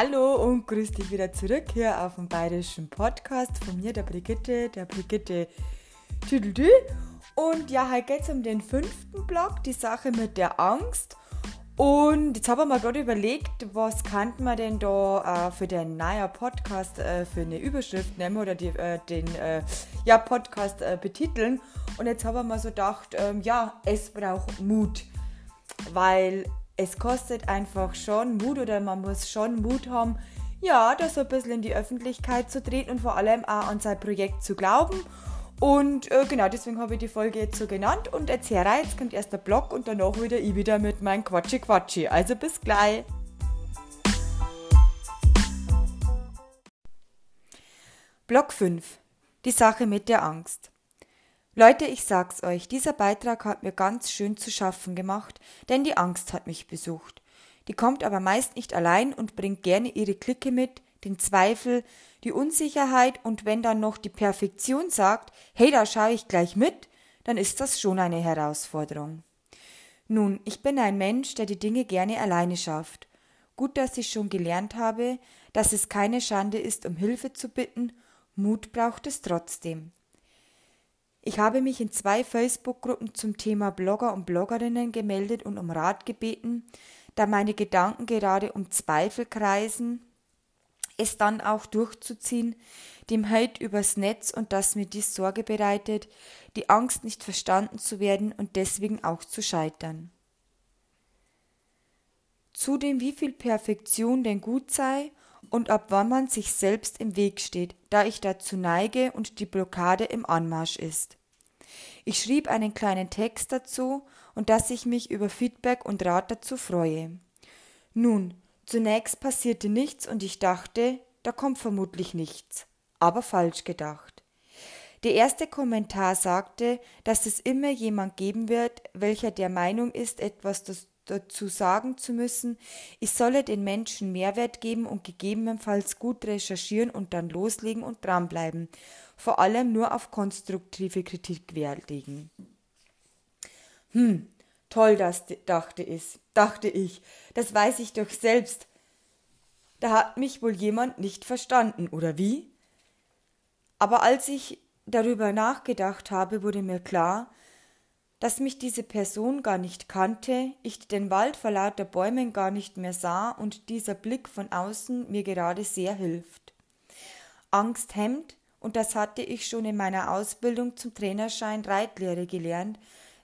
Hallo und grüß dich wieder zurück hier auf dem bayerischen Podcast von mir, der Brigitte, der Brigitte Tüdelü. Und ja, heute geht es um den fünften Block, die Sache mit der Angst. Und jetzt habe ich mir gerade überlegt, was kann man denn da äh, für den neuen Podcast äh, für eine Überschrift nehmen oder die, äh, den äh, ja, Podcast äh, betiteln. Und jetzt habe ich mir so gedacht, ähm, ja, es braucht Mut. Weil es kostet einfach schon Mut oder man muss schon Mut haben, ja, das so ein bisschen in die Öffentlichkeit zu treten und vor allem auch an sein Projekt zu glauben. Und äh, genau, deswegen habe ich die Folge jetzt so genannt. Und jetzt her, jetzt kommt erst der Blog und danach wieder ich wieder mit meinem Quatschi Quatschi. Also bis gleich. Block 5. Die Sache mit der Angst. Leute, ich sag's euch, dieser Beitrag hat mir ganz schön zu schaffen gemacht, denn die Angst hat mich besucht. Die kommt aber meist nicht allein und bringt gerne ihre Clique mit, den Zweifel, die Unsicherheit und wenn dann noch die Perfektion sagt, hey, da schaue ich gleich mit, dann ist das schon eine Herausforderung. Nun, ich bin ein Mensch, der die Dinge gerne alleine schafft. Gut, dass ich schon gelernt habe, dass es keine Schande ist, um Hilfe zu bitten, Mut braucht es trotzdem. Ich habe mich in zwei Facebook-Gruppen zum Thema Blogger und Bloggerinnen gemeldet und um Rat gebeten, da meine Gedanken gerade um Zweifel kreisen, es dann auch durchzuziehen, dem Hate übers Netz und das mir dies Sorge bereitet, die Angst nicht verstanden zu werden und deswegen auch zu scheitern. Zudem wie viel Perfektion denn gut sei und ab wann man sich selbst im Weg steht, da ich dazu neige und die Blockade im Anmarsch ist. Ich schrieb einen kleinen Text dazu und dass ich mich über Feedback und Rat dazu freue. Nun, zunächst passierte nichts und ich dachte, da kommt vermutlich nichts, aber falsch gedacht. Der erste Kommentar sagte, dass es immer jemand geben wird, welcher der Meinung ist, etwas dazu sagen zu müssen, ich solle den Menschen Mehrwert geben und gegebenenfalls gut recherchieren und dann loslegen und dranbleiben, vor allem nur auf konstruktive Kritik Wert. Hm, toll das, dachte ich, dachte ich, das weiß ich doch selbst. Da hat mich wohl jemand nicht verstanden, oder wie? Aber als ich darüber nachgedacht habe, wurde mir klar, dass mich diese Person gar nicht kannte, ich den Wald vor lauter Bäumen gar nicht mehr sah und dieser Blick von außen mir gerade sehr hilft. Angst hemmt, und das hatte ich schon in meiner Ausbildung zum Trainerschein Reitlehre gelernt,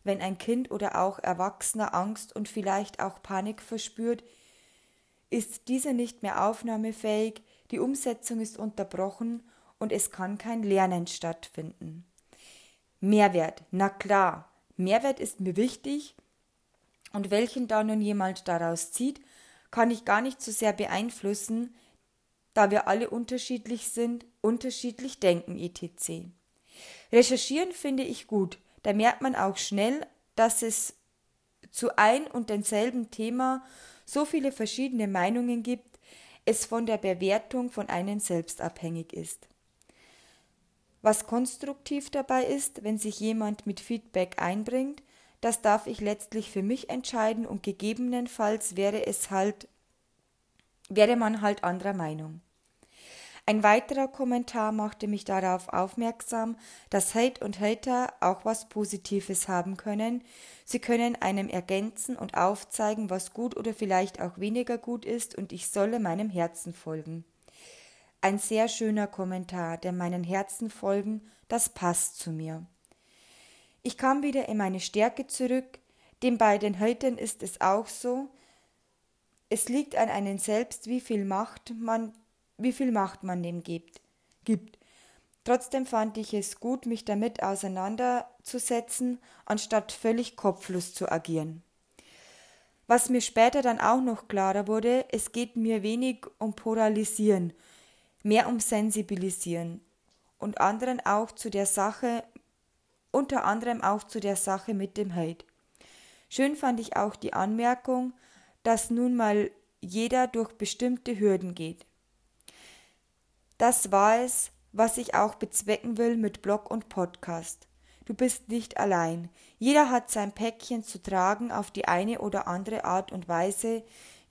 wenn ein Kind oder auch Erwachsener Angst und vielleicht auch Panik verspürt, ist diese nicht mehr aufnahmefähig, die Umsetzung ist unterbrochen und es kann kein Lernen stattfinden. Mehrwert, na klar, Mehrwert ist mir wichtig und welchen da nun jemand daraus zieht, kann ich gar nicht so sehr beeinflussen, da wir alle unterschiedlich sind, unterschiedlich denken etc. Recherchieren finde ich gut, da merkt man auch schnell, dass es zu ein und denselben Thema so viele verschiedene Meinungen gibt, es von der Bewertung von einem selbst abhängig ist. Was konstruktiv dabei ist, wenn sich jemand mit Feedback einbringt, das darf ich letztlich für mich entscheiden und gegebenenfalls wäre es halt, wäre man halt anderer Meinung. Ein weiterer Kommentar machte mich darauf aufmerksam, dass Hate und Hater auch was Positives haben können. Sie können einem ergänzen und aufzeigen, was gut oder vielleicht auch weniger gut ist, und ich solle meinem Herzen folgen. Ein sehr schöner Kommentar, der meinen Herzen folgen, das passt zu mir. Ich kam wieder in meine Stärke zurück, dem bei den Hatern ist es auch so. Es liegt an einem selbst, wie viel Macht man, wie viel Macht man dem gibt. gibt. Trotzdem fand ich es gut, mich damit auseinanderzusetzen, anstatt völlig kopflos zu agieren. Was mir später dann auch noch klarer wurde, es geht mir wenig um Polarisieren, mehr um Sensibilisieren und anderen auch zu der Sache, unter anderem auch zu der Sache mit dem Hate. Schön fand ich auch die Anmerkung, dass nun mal jeder durch bestimmte Hürden geht. Das war es, was ich auch bezwecken will mit Blog und Podcast. Du bist nicht allein. Jeder hat sein Päckchen zu tragen auf die eine oder andere Art und Weise,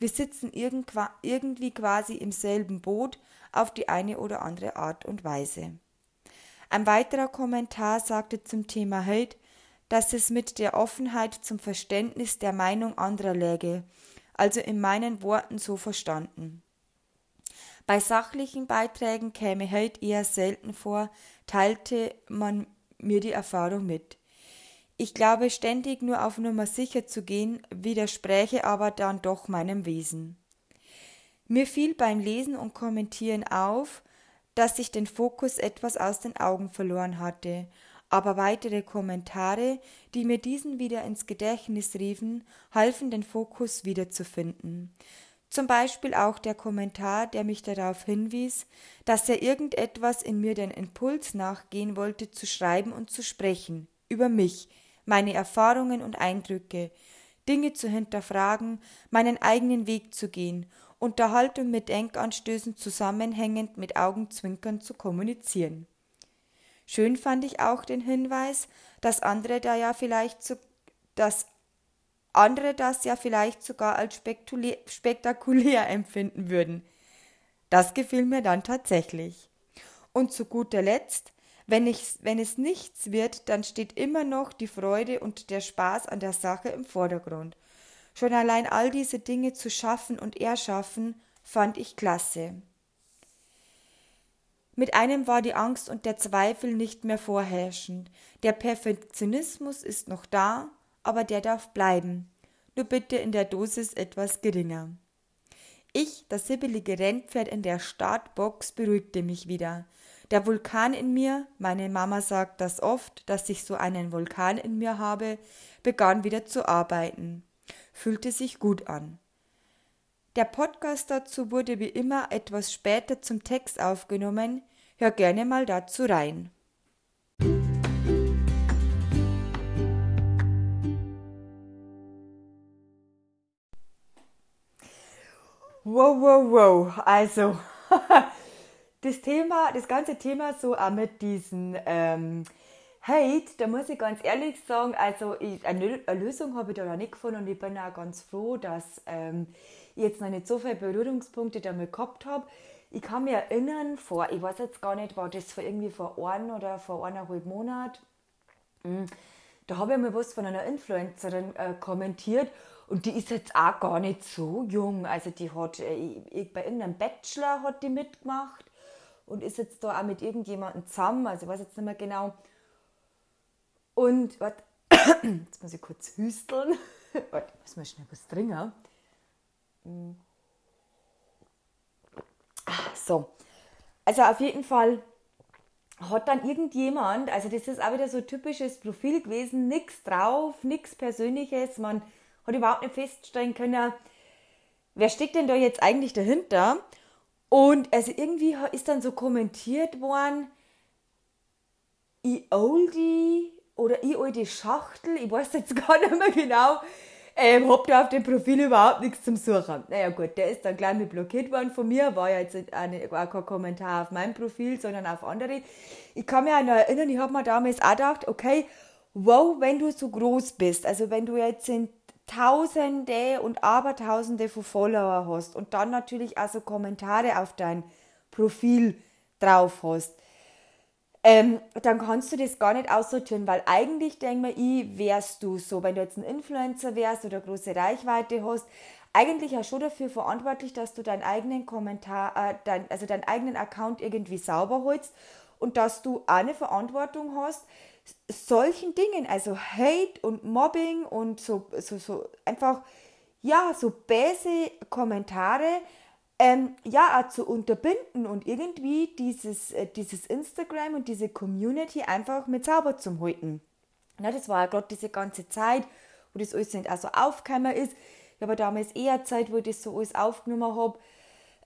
Wir sitzen irgendwie quasi im selben Boot auf die eine oder andere Art und Weise. Ein weiterer Kommentar sagte zum Thema Hate, dass es mit der Offenheit zum Verständnis der Meinung anderer läge, also in meinen Worten so verstanden. Bei sachlichen Beiträgen käme Hate eher selten vor, teilte man mir die Erfahrung mit. Ich glaube, ständig nur auf Nummer sicher zu gehen, widerspräche aber dann doch meinem Wesen. Mir fiel beim Lesen und Kommentieren auf, dass ich den Fokus etwas aus den Augen verloren hatte, aber weitere Kommentare, die mir diesen wieder ins Gedächtnis riefen, halfen den Fokus wiederzufinden. Zum Beispiel auch der Kommentar, der mich darauf hinwies, dass er irgendetwas in mir den Impuls nachgehen wollte, zu schreiben und zu sprechen, über mich, meine Erfahrungen und Eindrücke, Dinge zu hinterfragen, meinen eigenen Weg zu gehen Unterhaltung mit Denkanstößen zusammenhängend mit Augenzwinkern zu kommunizieren. Schön fand ich auch den Hinweis, dass andere da ja vielleicht so, dass andere das ja vielleicht sogar als spektakulär empfinden würden. Das gefiel mir dann tatsächlich. Und zu guter Letzt, wenn, ich, wenn es nichts wird, dann steht immer noch die Freude und der Spaß an der Sache im Vordergrund. Schon allein all diese Dinge zu schaffen und erschaffen, fand ich klasse. Mit einem war die Angst und der Zweifel nicht mehr vorherrschend. Der Perfektionismus ist noch da, aber der darf bleiben. Nur bitte in der Dosis etwas geringer. Ich, das sibbelige Rennpferd in der Startbox, beruhigte mich wieder. Der Vulkan in mir, meine Mama sagt das oft, dass ich so einen Vulkan in mir habe, begann wieder zu arbeiten fühlte sich gut an. Der Podcast dazu wurde wie immer etwas später zum Text aufgenommen. Hör gerne mal dazu rein. Wow, wow, wow. Also, das Thema, das ganze Thema so auch mit diesen ähm, Hate, da muss ich ganz ehrlich sagen, also ich, eine, Lösung habe ich da noch nicht gefunden und ich bin auch ganz froh, dass ähm, ich jetzt noch nicht so viele Berührungspunkte damit gehabt habe. Ich kann mich erinnern, vor, ich weiß jetzt gar nicht, war das vor irgendwie vor einem oder vor eineinhalb Monaten, hm, da habe ich mal was von einer Influencerin äh, kommentiert und die ist jetzt auch gar nicht so jung. Also die hat, äh, bei irgendeinem Bachelor hat die mitgemacht und ist jetzt da auch mit irgendjemandem zusammen, also ich weiß jetzt nicht mehr genau, und warte, jetzt muss ich kurz hüsteln. warte, muss mal schnell was trinken. Mm. Ah, so. Also auf jeden Fall hat dann irgendjemand, also das ist auch wieder so typisches Profil gewesen, nichts drauf, nichts Persönliches, man hat überhaupt nicht feststellen können, wer steckt denn da jetzt eigentlich dahinter? Und also irgendwie ist dann so kommentiert worden, I oldie oder ich alte Schachtel, ich weiß jetzt gar nicht mehr genau, ähm, hab da auf dem Profil überhaupt nichts zum Suchen. Naja gut, der ist dann gleich mit blockiert worden von mir, war ja jetzt auch, nicht, auch kein Kommentar auf meinem Profil, sondern auf andere. Ich kann mich auch noch erinnern, ich habe mir damals auch gedacht, okay, wow, wenn du so groß bist, also wenn du jetzt in Tausende und Abertausende von Follower hast und dann natürlich auch so Kommentare auf dein Profil drauf hast, ähm, dann kannst du das gar nicht aussortieren, weil eigentlich denke ich, wärst du so, wenn du jetzt ein Influencer wärst oder große Reichweite hast, eigentlich ja schon dafür verantwortlich, dass du deinen eigenen Kommentar, äh, dein, also deinen eigenen Account irgendwie sauber holst und dass du eine Verantwortung hast, solchen Dingen, also Hate und Mobbing und so, so, so einfach, ja, so böse Kommentare, ähm, ja, zu unterbinden und irgendwie dieses, äh, dieses Instagram und diese Community einfach mit sauber zu halten. Na, das war ja gerade diese ganze Zeit, wo das alles nicht auch so aufgekommen ist. Ich habe damals eher Zeit, wo ich das so alles aufgenommen habe,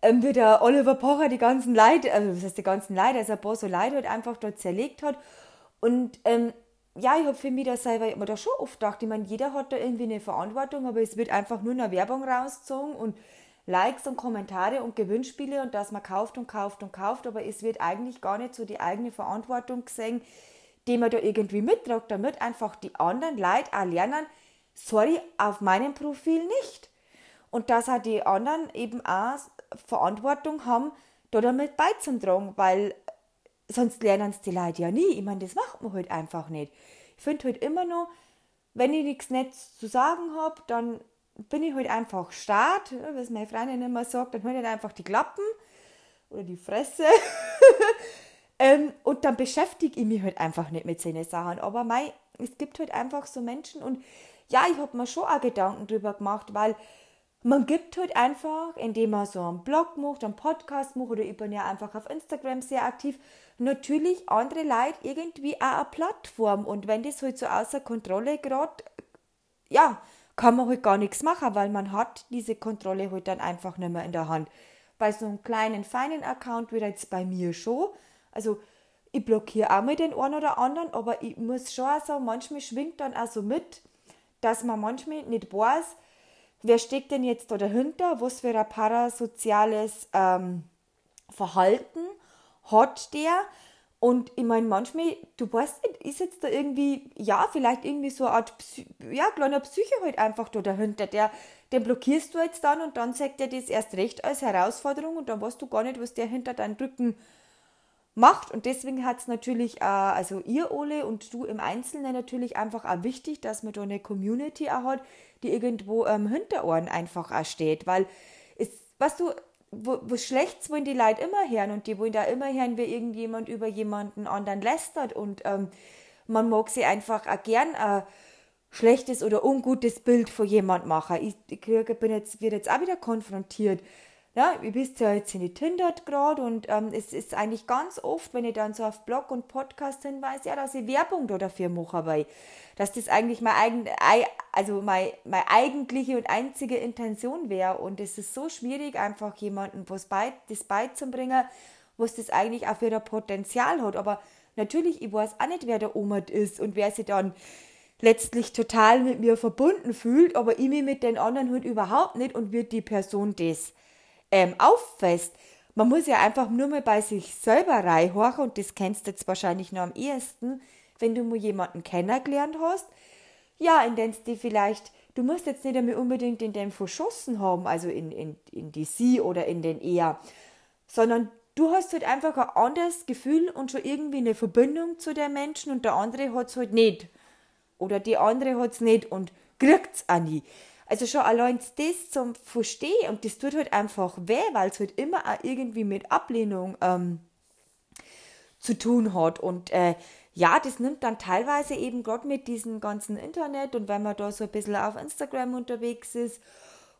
ähm, wie der Oliver Pocher die ganzen Leute, also was heißt die ganzen Leute, also ein paar so Leute halt einfach dort zerlegt hat. Und ähm, ja, ich habe für mich da selber immer da schon oft gedacht, ich meine, jeder hat da irgendwie eine Verantwortung, aber es wird einfach nur eine Werbung rausgezogen und Likes und Kommentare und Gewinnspiele und dass man kauft und kauft und kauft, aber es wird eigentlich gar nicht so die eigene Verantwortung gesehen, die man da irgendwie mittragt, damit einfach die anderen Leute auch lernen, sorry, auf meinem Profil nicht. und dass auch die anderen eben auch Verantwortung haben, da damit beizutragen, weil sonst lernen es die Leute ja nie. Ich meine, das macht man halt einfach nicht. Ich finde halt immer noch, wenn ich nichts Nettes zu sagen habe, dann bin ich halt einfach stark, was meine Freundin immer sagt, dann halt einfach die Klappen oder die Fresse. ähm, und dann beschäftige ich mich halt einfach nicht mit seinen Sachen. Aber mei, es gibt halt einfach so Menschen und ja, ich habe mir schon auch Gedanken drüber gemacht, weil man gibt halt einfach, indem man so einen Blog macht, einen Podcast macht oder ich bin ja einfach auf Instagram sehr aktiv, natürlich andere Leute irgendwie auch eine Plattform. Und wenn das halt so außer Kontrolle gerade, ja, kann man halt gar nichts machen, weil man hat diese Kontrolle halt dann einfach nicht mehr in der Hand. Bei so einem kleinen, feinen Account wird jetzt bei mir schon. Also ich blockiere auch mal den einen oder anderen, aber ich muss schon auch sagen, manchmal schwingt dann auch so mit, dass man manchmal nicht weiß, wer steckt denn jetzt da dahinter, was für ein parasoziales ähm, Verhalten hat der. Und ich meine, manchmal, du weißt nicht, ist jetzt da irgendwie, ja, vielleicht irgendwie so eine Art, ja, kleiner Psyche halt einfach da dahinter. Der, den blockierst du jetzt dann und dann sagt er das erst recht als Herausforderung und dann weißt du gar nicht, was der hinter deinen Rücken macht. Und deswegen hat es natürlich, äh, also ihr Ole und du im Einzelnen natürlich einfach auch wichtig, dass man da eine Community auch hat, die irgendwo ähm, hinter Ohren einfach auch steht. Weil es, was du, wo, was Schlechtes wollen die Leute immer hören und die wollen da immer hören, wie irgendjemand über jemanden anderen lästert und ähm, man mag sie einfach auch gern ein schlechtes oder ungutes Bild von jemand machen. Ich, ich bin jetzt, wird jetzt auch wieder konfrontiert ja, ihr wisst ja, jetzt sind die Tindert gerade und ähm, es ist eigentlich ganz oft, wenn ich dann so auf Blog und Podcast hinweise, ja, dass ich Werbung da dafür mache, weil dass das eigentlich meine, eigen, also meine, meine eigentliche und einzige Intention wäre und es ist so schwierig, einfach jemandem was bei, das beizubringen, was das eigentlich auch für ein Potenzial hat, aber natürlich, ich weiß auch nicht, wer der Omat ist und wer sich dann letztlich total mit mir verbunden fühlt, aber ich mich mit den anderen halt überhaupt nicht und wird die Person das ähm, auffasst. Man muss ja einfach nur mal bei sich selber reinhorchen und das kennst du jetzt wahrscheinlich noch am ehesten, wenn du mal jemanden kennengelernt hast. Ja, in den die vielleicht, du musst jetzt nicht einmal unbedingt in den verschossen haben, also in, in, in die sie oder in den er, sondern du hast halt einfach ein anderes Gefühl und schon irgendwie eine Verbindung zu der Menschen und der andere hat es halt nicht. Oder die andere hat es nicht und kriegt es auch nie. Also schon allein das zum Verstehen und das tut halt einfach weh, weil es halt immer auch irgendwie mit Ablehnung ähm, zu tun hat. Und äh, ja, das nimmt dann teilweise eben gerade mit diesem ganzen Internet und wenn man da so ein bisschen auf Instagram unterwegs ist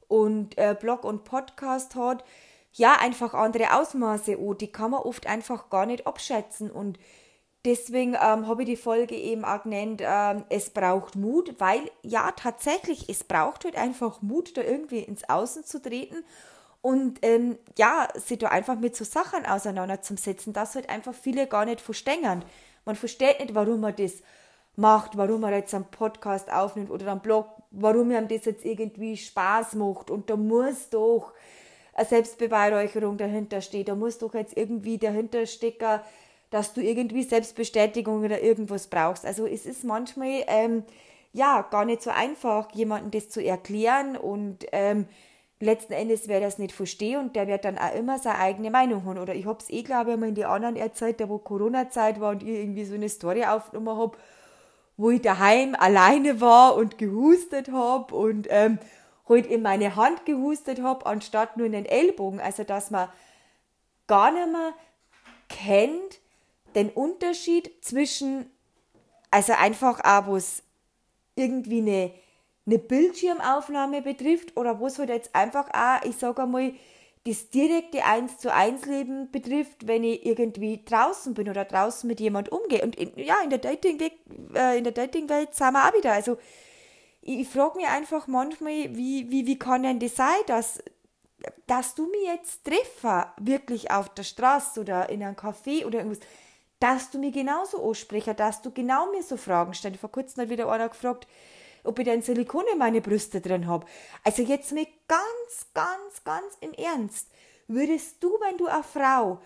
und äh, Blog und Podcast hat, ja, einfach andere Ausmaße, oh, die kann man oft einfach gar nicht abschätzen und Deswegen ähm, habe ich die Folge eben auch genannt, ähm, es braucht Mut, weil ja tatsächlich, es braucht halt einfach Mut, da irgendwie ins Außen zu treten und ähm, ja, sich da einfach mit so Sachen auseinanderzusetzen, dass halt einfach viele gar nicht verstehen. Man versteht nicht, warum man das macht, warum man jetzt einen Podcast aufnimmt oder einen Blog, warum mir das jetzt irgendwie Spaß macht und da muss doch eine Selbstbeweihräucherung dahinter stehen, da muss doch jetzt irgendwie dahinter stecken, dass du irgendwie Selbstbestätigung oder irgendwas brauchst. Also es ist manchmal ähm, ja gar nicht so einfach, jemandem das zu erklären und ähm, letzten Endes wer das nicht verstehe und der wird dann auch immer seine eigene Meinung haben. Oder ich habe es eh, glaube ich, mal in die anderen erzählt, da wo Corona-Zeit war und ich irgendwie so eine Story aufgenommen habe, wo ich daheim alleine war und gehustet habe und ähm, halt in meine Hand gehustet habe, anstatt nur in den Ellbogen. Also dass man gar nicht mehr kennt, den Unterschied zwischen, also einfach auch, was irgendwie eine, eine Bildschirmaufnahme betrifft oder was halt jetzt einfach auch, ich sage einmal, das direkte Eins zu eins Leben betrifft, wenn ich irgendwie draußen bin oder draußen mit jemand umgehe. Und in, ja, in der Dating äh, in der Dating-Welt sind wir auch wieder. Also ich, ich frage mich einfach manchmal, wie, wie, wie kann denn das sein, dass, dass du mich jetzt treffe, wirklich auf der Straße oder in einem Café oder irgendwas dass du mir genauso ansprechen, dass du genau mir so Fragen stellst. Vor kurzem hat wieder einer gefragt, ob ich denn Silikon in meine Brüste drin habe. Also jetzt mit ganz, ganz, ganz im Ernst. Würdest du, wenn du eine Frau,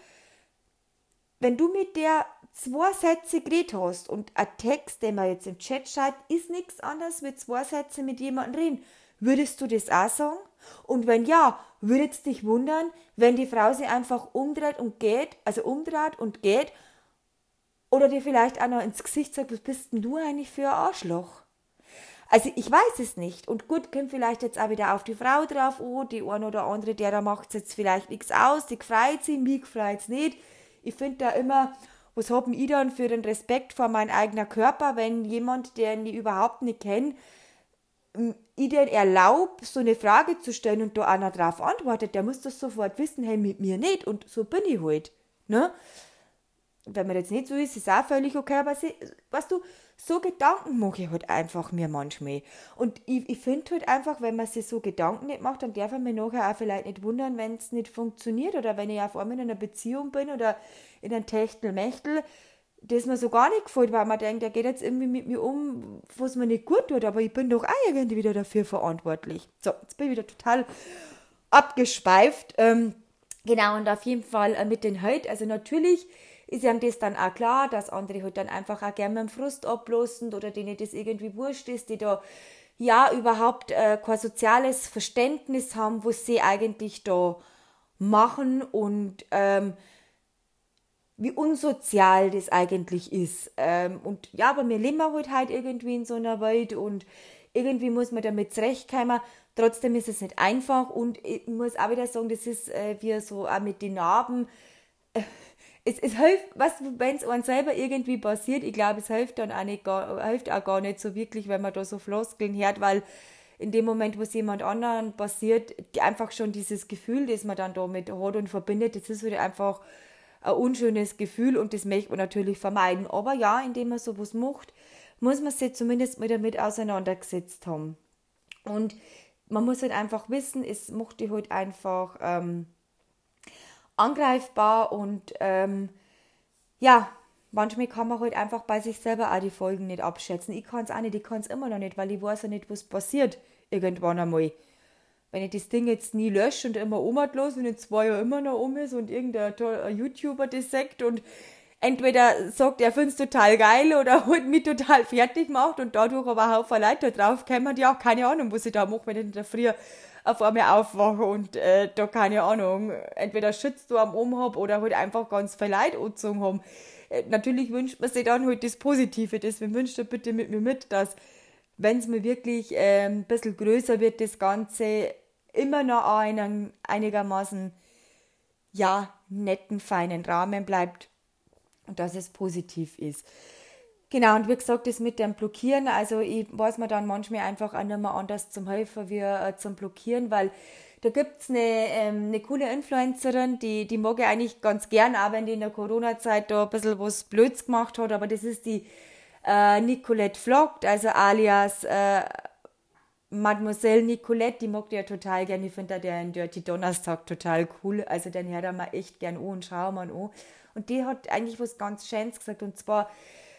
wenn du mit der zwei Sätze geredet hast und ein Text, den man jetzt im Chat schreibt, ist nichts anderes wie zwei Sätze mit jemandem reden, Würdest du das auch sagen? Und wenn ja, würde es dich wundern, wenn die Frau sie einfach umdreht und geht, also umdreht und geht, oder dir vielleicht auch noch ins Gesicht sagt, was bist denn du eigentlich für ein Arschloch? Also ich weiß es nicht. Und gut, kommt vielleicht jetzt auch wieder auf die Frau drauf, oh, die eine oder andere, der da macht jetzt vielleicht nichts aus, die freut sich, mich freut's nicht. Ich finde da immer, was haben ich dann für den Respekt vor meinem eigenen Körper, wenn jemand, den ich überhaupt nicht kenne, ich den erlaubt, so eine Frage zu stellen und da einer drauf antwortet, der muss das sofort wissen, hey, mit mir nicht und so bin ich halt. Ne? Wenn man jetzt nicht so ist, ist auch völlig okay, aber sie, weißt du, so Gedanken mache ich halt einfach mir manchmal. Und ich, ich finde halt einfach, wenn man sich so Gedanken nicht macht, dann darf man mich nachher auch vielleicht nicht wundern, wenn es nicht funktioniert oder wenn ich auf einmal in einer Beziehung bin oder in einem Techtelmechtel, das mir so gar nicht gefällt, weil man denkt, der geht jetzt irgendwie mit mir um, was mir nicht gut tut, aber ich bin doch auch irgendwie wieder dafür verantwortlich. So, jetzt bin ich wieder total abgespeift. Ähm, genau, und auf jeden Fall äh, mit den Halt, also natürlich ist ihm das dann auch klar, dass andere halt dann einfach auch gerne mit dem Frust ablosen oder denen das irgendwie wurscht ist, die da ja überhaupt äh, kein soziales Verständnis haben, was sie eigentlich da machen und ähm, wie unsozial das eigentlich ist. Ähm, und ja, aber wir leben halt halt irgendwie in so einer Welt und irgendwie muss man damit zurechtkommen. Trotzdem ist es nicht einfach und ich muss auch wieder sagen, das ist äh, wie so auch mit den Narben. Äh, es, es hilft, was, wenn es einem selber irgendwie passiert, ich glaube, es hilft dann auch, nicht, gar, hilft auch gar nicht so wirklich, wenn man da so Floskeln hört, weil in dem Moment, wo es jemand anderen passiert, einfach schon dieses Gefühl, das man dann damit hat und verbindet, das ist halt einfach ein unschönes Gefühl und das möchte man natürlich vermeiden. Aber ja, indem man sowas macht, muss man sich zumindest mal damit auseinandergesetzt haben. Und man muss halt einfach wissen, es macht die halt einfach ähm, angreifbar und ähm, ja, manchmal kann man halt einfach bei sich selber auch die Folgen nicht abschätzen. Ich kann es auch nicht, ich kann es immer noch nicht, weil ich weiß ja nicht, was passiert irgendwann einmal wenn ich das Ding jetzt nie lösche und immer omatlos und in zwei Jahren immer noch um ist und irgendein YouTuber das sagt und entweder sagt, er findet es total geil oder halt mich total fertig macht und dadurch aber ein Haufen Leute drauf kommen, die auch keine Ahnung, was ich da mache, wenn ich in der Früh auf einmal aufwache und äh, da keine Ahnung, entweder Shitstorm um hab oder halt einfach ganz viel Leid angezogen haben. Äh, natürlich wünscht man sich dann halt das Positive, deswegen wünscht er bitte mit mir mit, dass wenn es mir wirklich äh, ein bisschen größer wird, das Ganze, immer noch einen einigermaßen ja, netten, feinen Rahmen bleibt und dass es positiv ist. Genau, und wie gesagt, das mit dem Blockieren, also ich weiß mir dann manchmal einfach auch nicht mehr anders zum Helfen wie äh, zum Blockieren, weil da gibt's eine, ähm, eine coole Influencerin, die, die mag ich eigentlich ganz gern, auch wenn die in der Corona-Zeit da ein bisschen was Blöds gemacht hat, aber das ist die äh, Nicolette Vlogt, also alias äh, Mademoiselle Nicolette, die mag ich ja total gerne. Ich finde den Dirty Donnerstag total cool. Also den hört er mal echt gern an und schauen mal an. Und die hat eigentlich was ganz Schönes gesagt. Und zwar,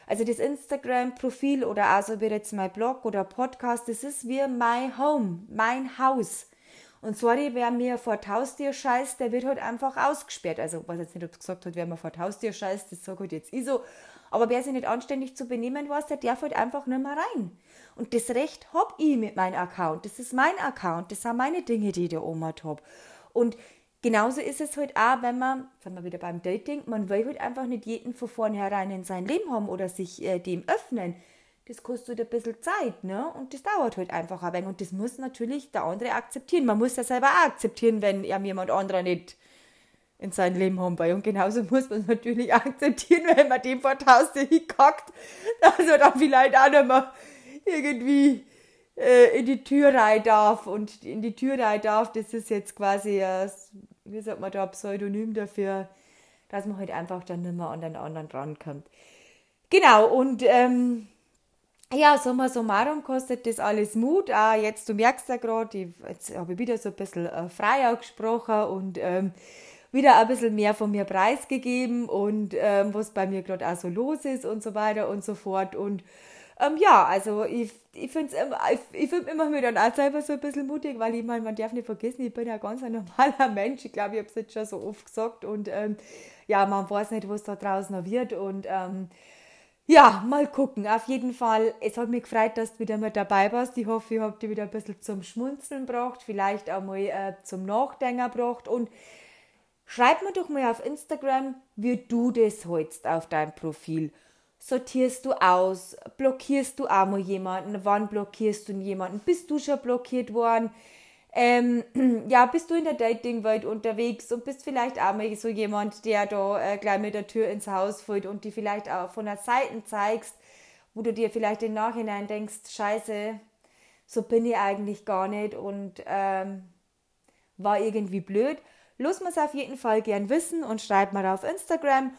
also das Instagram-Profil oder also jetzt mein Blog oder Podcast, das ist wie mein Home, mein Haus. Und sorry, wer mir vor Haustier scheißt, der wird halt einfach ausgesperrt. Also, ich weiß jetzt nicht, ob es gesagt hat, wer mir vor Haustier scheißt, das sage halt jetzt ich so. Aber wer sich nicht anständig zu benehmen weiß, der darf halt einfach nicht mehr rein. Und das Recht hab ich mit meinem Account. Das ist mein Account. Das sind meine Dinge, die ich da oben habe. Und genauso ist es halt auch, wenn man, sind wir wieder beim Dating, man will halt einfach nicht jeden von vornherein in sein Leben haben oder sich äh, dem öffnen. Das kostet ein bisschen Zeit, ne? Und das dauert halt einfach ein wenig. Und das muss natürlich der andere akzeptieren. Man muss ja selber auch akzeptieren, wenn er jemand anderer nicht in sein Leben haben will. Und genauso muss man es natürlich akzeptieren, wenn man dem vor Tausende hinkackt, dass er dann vielleicht auch nicht mehr irgendwie äh, in die Tür rein darf. Und in die Tür rein darf, das ist jetzt quasi, wie sagt man da, Pseudonym dafür, dass man halt einfach dann nicht mehr an den anderen rankommt. Genau, und ähm, ja, summa summarum kostet das alles Mut. Auch jetzt, du merkst ja gerade, jetzt habe ich wieder so ein bisschen äh, freier gesprochen und ähm, wieder ein bisschen mehr von mir preisgegeben und ähm, was bei mir gerade auch so los ist und so weiter und so fort. Und ähm, ja, also ich, ich finde es ich, ich find immer wieder auch selber so ein bisschen mutig, weil ich meine, man darf nicht vergessen, ich bin ja ganz ein normaler Mensch. Ich glaube, ich habe es jetzt schon so oft gesagt und ähm, ja, man weiß nicht, was da draußen noch wird und ähm, ja, mal gucken. Auf jeden Fall, es hat mich gefreut, dass du wieder mit dabei warst. Ich hoffe, ich habe dir wieder ein bisschen zum Schmunzeln gebracht, vielleicht auch mal äh, zum Nachdenken gebracht. Und schreib mir doch mal auf Instagram, wie du das holst auf dein Profil. Sortierst du aus? Blockierst du auch mal jemanden? Wann blockierst du jemanden? Bist du schon blockiert worden? ähm, ja, bist du in der Dating-Welt unterwegs und bist vielleicht auch mal so jemand, der da äh, gleich mit der Tür ins Haus fällt und die vielleicht auch von der Seite zeigst, wo du dir vielleicht im Nachhinein denkst, scheiße, so bin ich eigentlich gar nicht und ähm, war irgendwie blöd. Mir es auf jeden Fall gern wissen und schreib mal auf Instagram.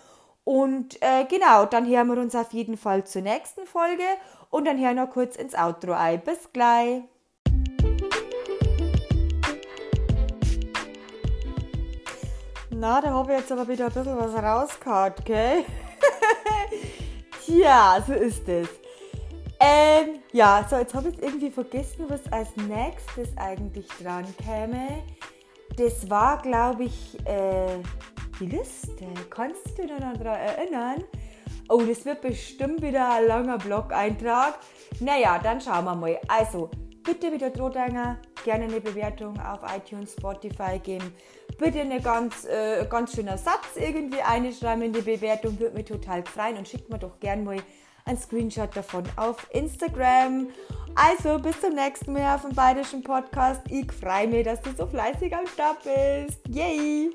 Und äh, genau, dann hören wir uns auf jeden Fall zur nächsten Folge und dann hören wir kurz ins Outro ein. Bis gleich. Na, da habe ich jetzt aber wieder ein bisschen was rausgehauen, gell? Tja, so ist es. Ähm, ja, so, jetzt habe ich irgendwie vergessen, was als nächstes eigentlich dran käme. Das war, glaube ich, äh, die Liste. Kannst du dich daran erinnern? Oh, das wird bestimmt wieder ein langer Blog-Eintrag. Naja, dann schauen wir mal. Also, bitte wieder Drohdanger, gerne eine Bewertung auf iTunes, Spotify geben. Bitte eine ganz, äh, ganz schöner Satz irgendwie einschreiben in die Bewertung, würde mich total freuen und schickt mir doch gerne mal einen Screenshot davon auf Instagram. Also bis zum nächsten Mal auf dem Bayerischen Podcast. Ich freue mich, dass du so fleißig am Start bist. Yay!